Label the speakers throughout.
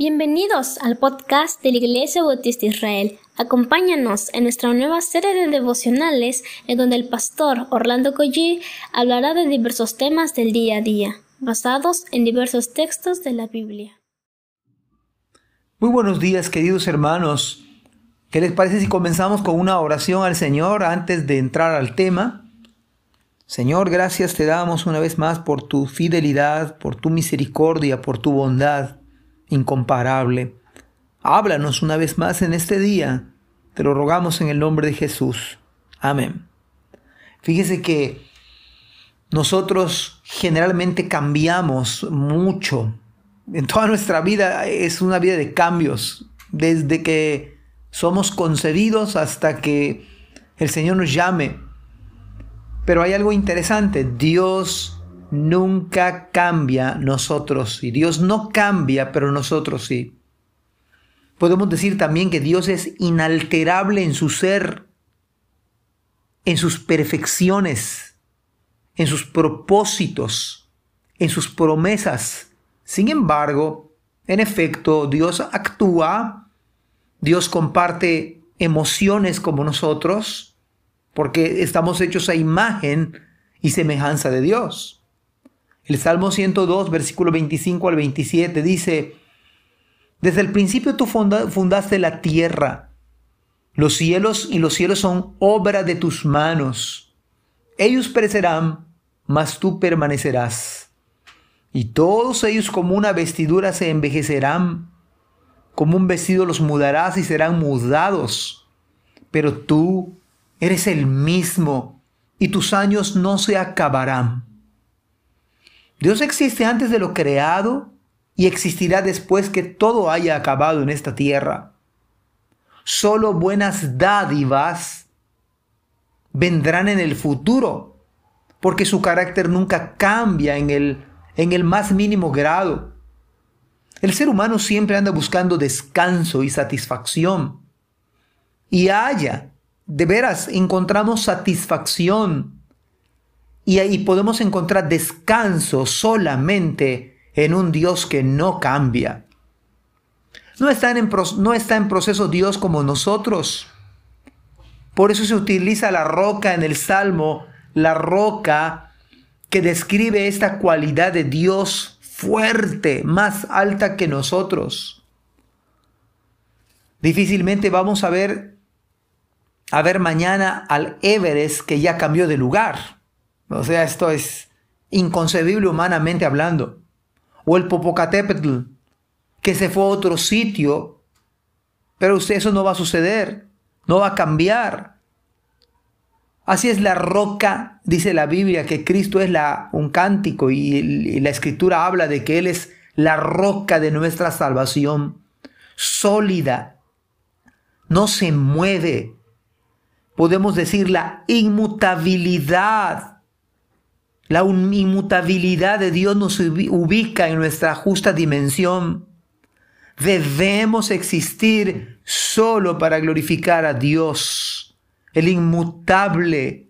Speaker 1: Bienvenidos al podcast de la Iglesia Bautista Israel. Acompáñanos en nuestra nueva serie de devocionales en donde el pastor Orlando Collie hablará de diversos temas del día a día, basados en diversos textos de la Biblia.
Speaker 2: Muy buenos días, queridos hermanos. ¿Qué les parece si comenzamos con una oración al Señor antes de entrar al tema? Señor, gracias te damos una vez más por tu fidelidad, por tu misericordia, por tu bondad incomparable. Háblanos una vez más en este día. Te lo rogamos en el nombre de Jesús. Amén. Fíjese que nosotros generalmente cambiamos mucho. En toda nuestra vida es una vida de cambios. Desde que somos concebidos hasta que el Señor nos llame pero hay algo interesante, Dios nunca cambia, nosotros y Dios no cambia, pero nosotros sí. Podemos decir también que Dios es inalterable en su ser, en sus perfecciones, en sus propósitos, en sus promesas. Sin embargo, en efecto, Dios actúa, Dios comparte emociones como nosotros, porque estamos hechos a imagen y semejanza de Dios. El Salmo 102, versículo 25 al 27 dice, Desde el principio tú fundaste la tierra, los cielos y los cielos son obra de tus manos. Ellos perecerán, mas tú permanecerás. Y todos ellos como una vestidura se envejecerán, como un vestido los mudarás y serán mudados. Pero tú Eres el mismo y tus años no se acabarán. Dios existe antes de lo creado y existirá después que todo haya acabado en esta tierra. Solo buenas dádivas vendrán en el futuro, porque su carácter nunca cambia en el, en el más mínimo grado. El ser humano siempre anda buscando descanso y satisfacción. Y haya de veras encontramos satisfacción y ahí podemos encontrar descanso solamente en un Dios que no cambia. No está, en, no está en proceso Dios como nosotros. Por eso se utiliza la roca en el Salmo, la roca que describe esta cualidad de Dios fuerte, más alta que nosotros. Difícilmente vamos a ver a ver mañana al Everest que ya cambió de lugar. O sea, esto es inconcebible humanamente hablando. O el Popocatépetl que se fue a otro sitio, pero usted eso no va a suceder, no va a cambiar. Así es la roca, dice la Biblia, que Cristo es la, un cántico y, y la escritura habla de que Él es la roca de nuestra salvación, sólida, no se mueve, podemos decir la inmutabilidad. La inmutabilidad de Dios nos ubica en nuestra justa dimensión. Debemos existir solo para glorificar a Dios, el inmutable,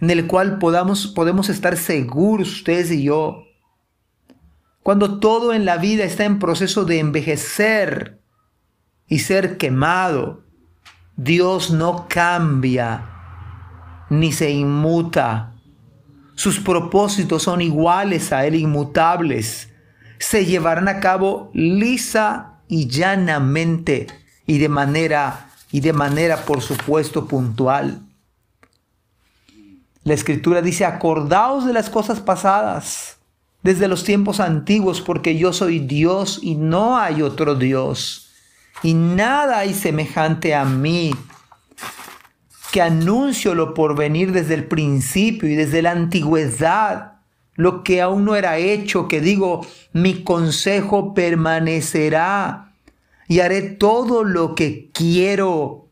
Speaker 2: en el cual podamos, podemos estar seguros ustedes y yo. Cuando todo en la vida está en proceso de envejecer y ser quemado, Dios no cambia ni se inmuta. Sus propósitos son iguales a Él, inmutables. Se llevarán a cabo lisa y llanamente y de manera y de manera por supuesto puntual. La escritura dice, acordaos de las cosas pasadas, desde los tiempos antiguos, porque yo soy Dios y no hay otro Dios y nada hay semejante a mí, que anuncio lo por venir desde el principio y desde la antigüedad, lo que aún no era hecho, que digo, mi consejo permanecerá y haré todo lo que quiero,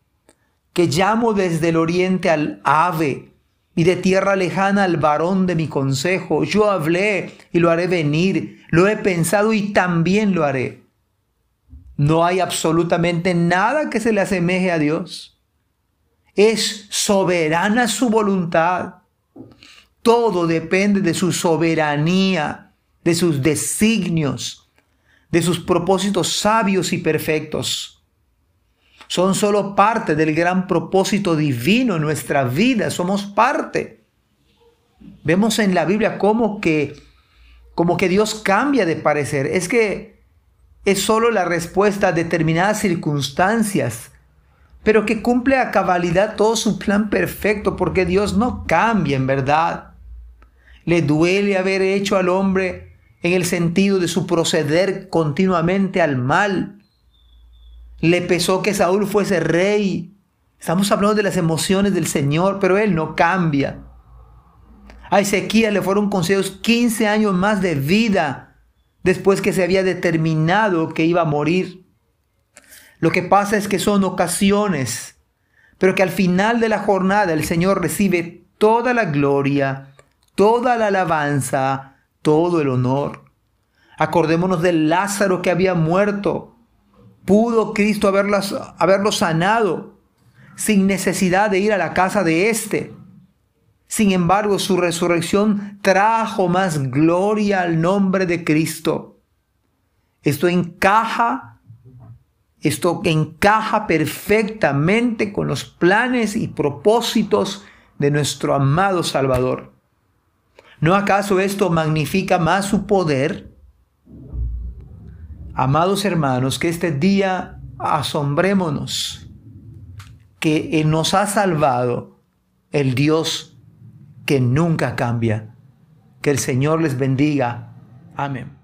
Speaker 2: que llamo desde el oriente al ave y de tierra lejana al varón de mi consejo. Yo hablé y lo haré venir, lo he pensado y también lo haré. No hay absolutamente nada que se le asemeje a Dios. Es soberana su voluntad. Todo depende de su soberanía, de sus designios, de sus propósitos sabios y perfectos. Son solo parte del gran propósito divino en nuestra vida, somos parte. Vemos en la Biblia cómo que, como que Dios cambia de parecer. Es que es solo la respuesta a determinadas circunstancias, pero que cumple a cabalidad todo su plan perfecto, porque Dios no cambia en verdad. Le duele haber hecho al hombre en el sentido de su proceder continuamente al mal. Le pesó que Saúl fuese rey. Estamos hablando de las emociones del Señor, pero él no cambia. A Ezequiel le fueron concedidos 15 años más de vida después que se había determinado que iba a morir. Lo que pasa es que son ocasiones, pero que al final de la jornada el Señor recibe toda la gloria, toda la alabanza, todo el honor. Acordémonos del Lázaro que había muerto. Pudo Cristo haberlo sanado sin necesidad de ir a la casa de éste. Sin embargo, su resurrección trajo más gloria al nombre de Cristo. Esto encaja, esto encaja perfectamente con los planes y propósitos de nuestro amado Salvador. ¿No acaso esto magnifica más su poder? Amados hermanos, que este día asombrémonos que nos ha salvado el Dios que nunca cambia. Que el Señor les bendiga. Amén.